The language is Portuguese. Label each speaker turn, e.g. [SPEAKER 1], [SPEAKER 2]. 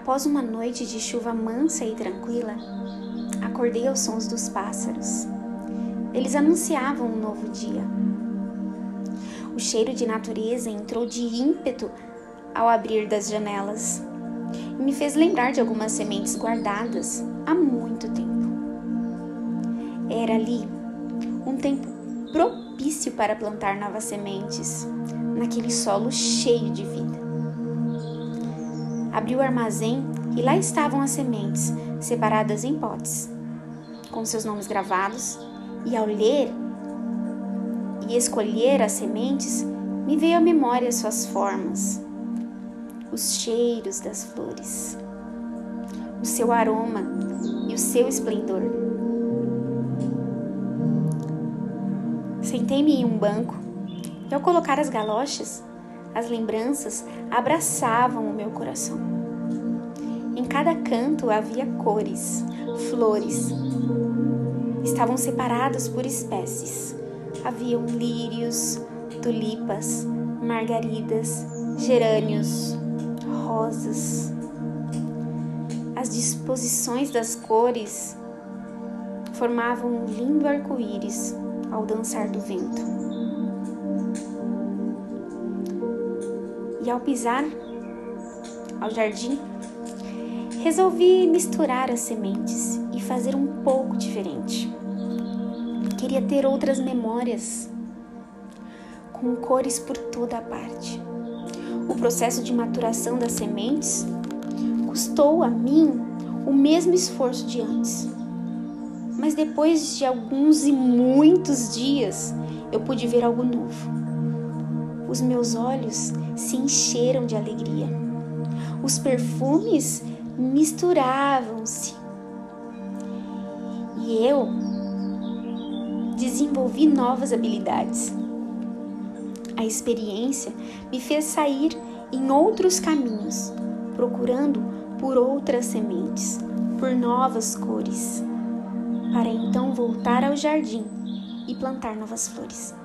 [SPEAKER 1] Após uma noite de chuva mansa e tranquila, acordei aos sons dos pássaros. Eles anunciavam um novo dia. O cheiro de natureza entrou de ímpeto ao abrir das janelas e me fez lembrar de algumas sementes guardadas há muito tempo. Era ali um tempo propício para plantar novas sementes, naquele solo cheio de vida. Abri o armazém e lá estavam as sementes, separadas em potes, com seus nomes gravados, e ao ler e escolher as sementes, me veio à memória suas formas, os cheiros das flores, o seu aroma e o seu esplendor. Sentei-me em um banco e, ao colocar as galochas, as lembranças abraçavam o meu coração. Em cada canto havia cores, flores. Estavam separadas por espécies. Haviam lírios, tulipas, margaridas, gerânios, rosas. As disposições das cores formavam um lindo arco-íris ao dançar do vento. E ao pisar ao jardim, resolvi misturar as sementes e fazer um pouco diferente. Queria ter outras memórias com cores por toda a parte. O processo de maturação das sementes custou a mim o mesmo esforço de antes. Mas depois de alguns e muitos dias, eu pude ver algo novo os meus olhos se encheram de alegria. Os perfumes misturavam-se. E eu desenvolvi novas habilidades. A experiência me fez sair em outros caminhos, procurando por outras sementes, por novas cores, para então voltar ao jardim e plantar novas flores.